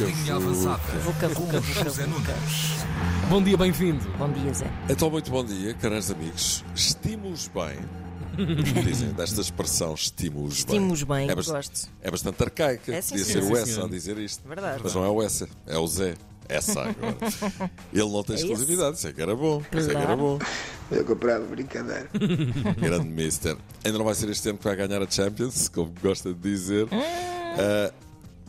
Linha avançada. Vuca, vuca, José. Nunes. Bom dia, bem-vindo. Bom dia, Zé. Então, muito bom dia, caros amigos. Estimos bem. Como dizem desta expressão, estimos bem. Estimos bem, É, bast- gosto. é bastante arcaica. É, sim, Podia sim, ser sim, o senhor. a dizer isto. Verdade. Mas não é o Essa, é o Zé. Essa agora. Ele não tem É exclusividade, isso é que era bom. Isso é que era Claro. bom. Eu comprava brincadeira. Grande Mister. Ainda não vai ser este ano que vai ganhar a Champions, como gosta de dizer. Ah,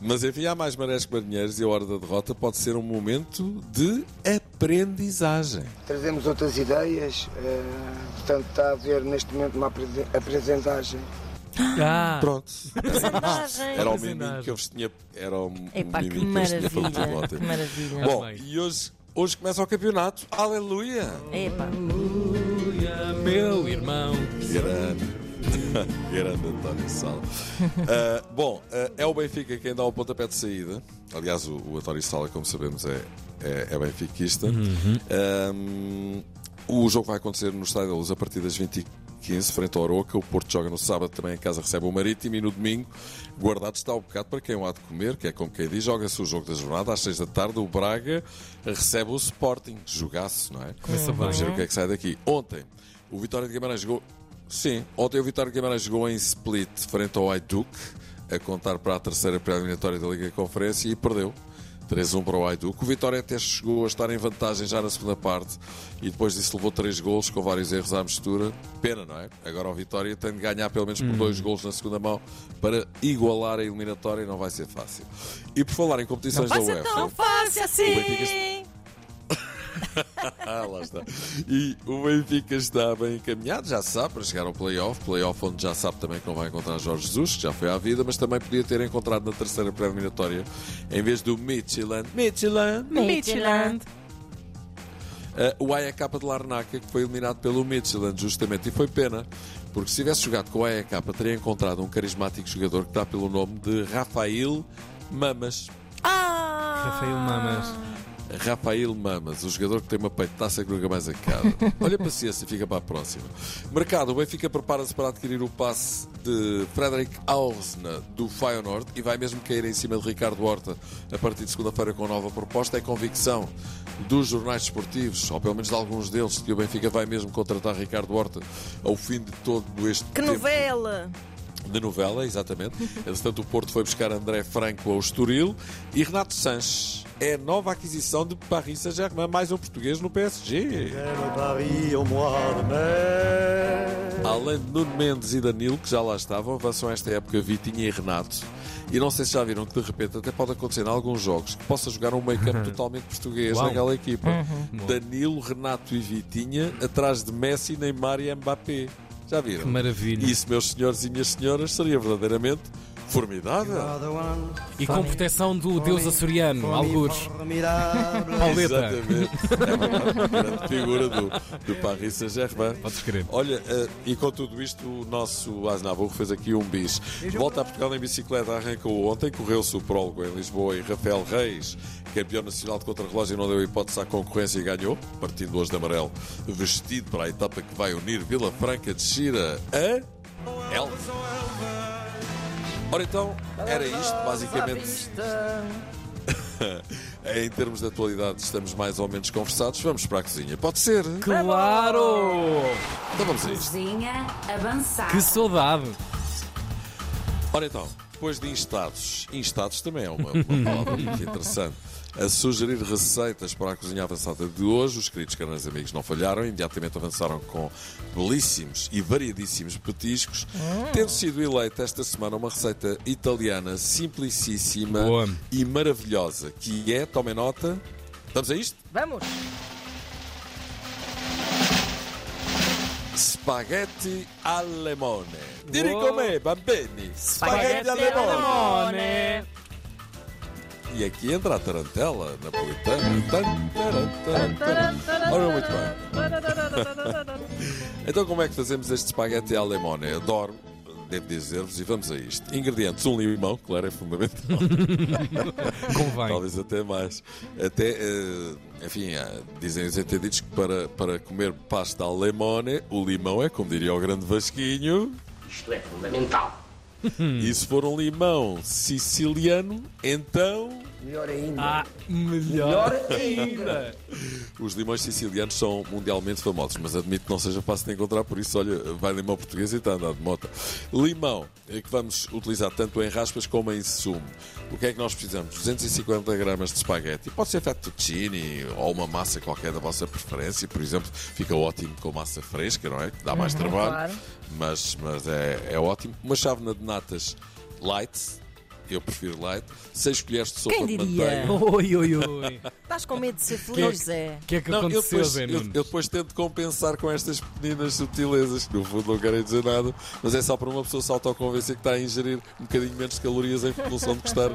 mas enfim, há mais marés que marinheiros e a hora da derrota pode ser um momento de aprendizagem. Trazemos outras ideias, eh, portanto está a haver neste momento uma apre- apresentagem. Ah, Pronto. Era o miminho que eu vos tinha. Era o Epá, que miminho que eu vos tinha falado maravilha. ontem. Que maravilha. Bom, e hoje, hoje começa o campeonato. Aleluia! Epá. meu irmão. Grande. Grande António Sala. Ah, bom, ah, é o Benfica quem dá o pontapé de saída. Aliás, o, o António Sala, como sabemos, é, é, é benfiquista. Ahm, o jogo vai acontecer no Estádio da Luz a partir das 20h15, frente ao Aroca. O Porto joga no sábado, também em casa recebe o Marítimo. E no domingo, guardado está o bocado para quem o há de comer, que é como quem diz, joga-se o jogo da jornada às 6 da tarde. O Braga recebe o Sporting. Jogaço, não é? Começa Vamos ver o que é que sai daqui. Ontem, o Vitória de Guimarães jogou. Sim, ontem o Vitória Guimarães jogou em Split frente ao Hajduk, a contar para a terceira pré-eliminatória da Liga de Conferência e perdeu. 3-1 para o Hajduk. O Vitória até chegou a estar em vantagem já na segunda parte e depois disso levou 3 golos com vários erros à mistura. Pena, não é? Agora o Vitória tem de ganhar pelo menos por 2 golos na segunda mão para igualar a eliminatória e não vai ser fácil. E por falar em competições Vai da ser UEFA. tão fácil assim. Lá está. E o Benfica está bem encaminhado, já sabe, para chegar ao playoff. Playoff onde já sabe também que não vai encontrar Jorge Jesus, que já foi à vida, mas também podia ter encontrado na terceira pré-eliminatória, em vez do Midtjylland. Midtjylland! Midtjylland. Uh, o AEK de Larnaca, que foi eliminado pelo Midtjylland, justamente. E foi pena, porque se tivesse jogado com o AEK, teria encontrado um carismático jogador que dá pelo nome de Rafael Mamas. Ah! Rafael Mamas. Rafael Mamas, o jogador que tem uma peitaça que nunca mais acaba. Olha paciência, fica para a próxima. Mercado, o Benfica prepara-se para adquirir o passe de Frederick Ausna do Feyenoord e vai mesmo cair em cima de Ricardo Horta a partir de segunda-feira com nova proposta. É convicção dos jornais desportivos, ou pelo menos de alguns deles, que o Benfica vai mesmo contratar Ricardo Horta ao fim de todo este Que tempo novela! De novela, exatamente. Entretanto, o Porto foi buscar André Franco ao Estoril e Renato Sanches é a nova aquisição de Paris Saint-Germain, mais um português no PSG. Além de Nuno Mendes e Danilo, que já lá estavam, avançam esta época Vitinha e Renato. E não sei se já viram que de repente até pode acontecer em alguns jogos que possa jogar um meio-campo totalmente português Uau. naquela equipa. Uhum. Danilo, Renato e Vitinha atrás de Messi, Neymar e Mbappé. Já viram? Que maravilha. Isso, meus senhores e minhas senhoras, seria verdadeiramente formidável. E com proteção do deus açoriano, algures. Pauleta. Exatamente. É uma grande figura do, do Paris Saint-Germain. Podes crer. Olha, eh, e com tudo isto, o nosso Asnaburro fez aqui um bis. Volta a Portugal em bicicleta, arrancou ontem, correu-se o prólogo em Lisboa e Rafael Reis, campeão nacional de contrarrelógio, não deu hipótese à concorrência e ganhou, partindo hoje de amarelo, vestido para a etapa que vai unir Vila Franca de Xira a Elva. Ora então, era isto, basicamente. em termos de atualidade, estamos mais ou menos conversados. Vamos para a cozinha. Pode ser? Claro! Então vamos a isto. Cozinha avançada. Que saudade! Ora então, depois de instados, instados também é uma, uma palavra muito interessante, a sugerir receitas para a cozinha avançada de hoje, os queridos canais amigos não falharam, imediatamente avançaram com belíssimos e variadíssimos petiscos, tendo sido eleita esta semana uma receita italiana simplicíssima Boa. e maravilhosa, que é, tomem nota, estamos a isto? Vamos! Spaghetti al limone. Diri com'è, bambini? Spaghetti al limone. E aqui entra a tarantela napolitana. Ora, muito bem. então, como é que fazemos este espaguete à limone? Adoro, devo dizer-vos, e vamos a isto. Ingredientes: um limão, claro, é fundamental. Convém. Talvez até mais. Até, eh, enfim, dizem os entendidos que para, para comer pasta ao limone, o limão é, como diria o grande Vasquinho. Isto é fundamental. E se for um limão siciliano, então Melhor ainda. Ah, melhor ainda. os limões sicilianos são mundialmente famosos, mas admito que não seja fácil de encontrar, por isso, olha, vai limão português e está andando de moto. Limão, é que vamos utilizar tanto em raspas como em sumo. O que é que nós precisamos? 250 gramas de espaguete. Pode ser fettuccine ou uma massa qualquer da vossa preferência. Por exemplo, fica ótimo com massa fresca, não é? Dá mais trabalho, claro. mas, mas é, é ótimo. Uma chávena de natas light. Eu prefiro light. 6 colheres de sopa Quem de diria? manteiga. Oi, oi, oi. Estás com medo de ser feliz, Zé? O que é que Não, eu aconteceu, depois, Zé eu, Nunes? eu depois tento compensar com estas pequenas sutilezas, que no fundo não querem dizer nada, mas é só para uma pessoa se autoconvencer que está a ingerir um bocadinho menos de calorias em função de gostar,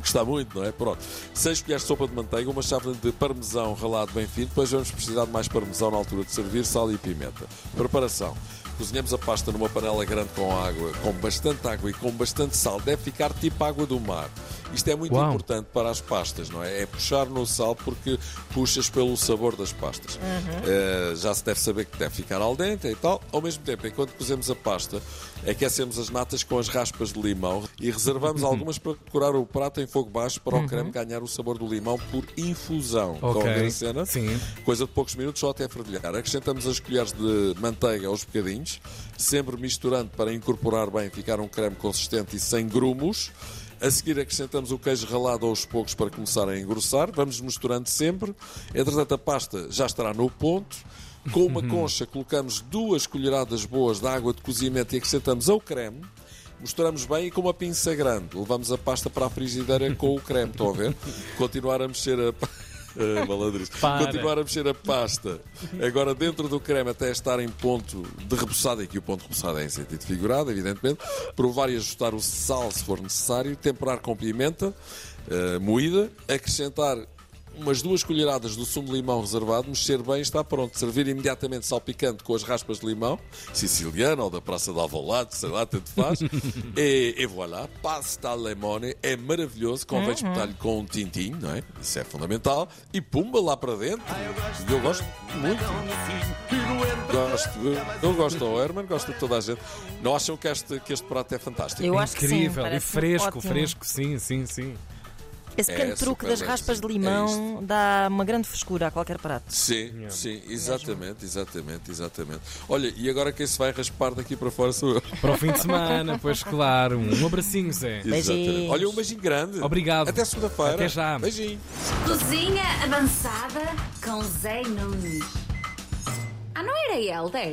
gostar muito, não é? Pronto. 6 colheres de sopa de manteiga, uma chávena de parmesão ralado bem fino, depois vamos precisar de mais parmesão na altura de servir, sal e pimenta. Preparação. Cozinhamos a pasta numa panela grande com água, com bastante água e com bastante sal. Deve ficar tipo água do mar. Isto é muito Uau. importante para as pastas, não é? É puxar no sal porque puxas pelo sabor das pastas. Eh, já se deve saber que deve ficar al dente e tal. Ao mesmo tempo, enquanto cozemos a pasta, aquecemos as natas com as raspas de limão e reservamos algumas para decorar o prato em fogo baixo para o creme ganhar o sabor do limão por infusão. Estão a ver Ok. a cena? Sim. Coisa de poucos minutos, só até fervilhar. Acrescentamos as colheres de manteiga aos bocadinhos, sempre misturando para incorporar bem, ficar um creme consistente e sem grumos. A seguir acrescentamos o queijo ralado aos poucos para começar a engrossar. Vamos misturando sempre. Entretanto, a pasta já estará no ponto. Com uma concha, colocamos duas colheradas boas de água de cozimento e acrescentamos ao creme. Misturamos bem e com uma pinça grande. Levamos a pasta para a frigideira com o creme. Estão a ver? Continuar a mexer a. Malandrice. Para. Continuar a mexer a pasta. Agora dentro do creme até estar em ponto de repousado. E aqui o ponto de repousado é em sentido figurado, evidentemente. Provar e ajustar o sal se for necessário. Temperar com pimenta ah, moída. Acrescentar umas duas colheradas do sumo de limão reservado, mexer bem, está pronto. Servir imediatamente salpicante com as raspas de limão, siciliana ou da Praça de Alvalade, sei lá, tanto faz. e, e voilà, pasta al limone, é maravilhoso, convém espetar-lhe com um tintinho, não é? Isso é fundamental. E pumba lá para dentro. E eu gosto muito. Gosto, eu, gosto do Herman, gosto de toda a gente. Não acham que este, que este prato é fantástico? Eu acho que sim. Incrível e fresco, ótimo. fresco, sim, sim, sim. Esse pequeno É truque das raspas de é limão dá uma grande frescura a qualquer prato. Sim, sim, exatamente, exatamente, exatamente. Olha, e agora quem se vai raspar daqui para fora sou eu. Para o fim de semana, pois claro. Um abracinho, Zé. Beijinhos. Olha, um beijinho grande. Obrigado. Até segunda-feira. Até já. Beijinho. Cozinha avançada com Zé Nunes. Ah, não era Helder?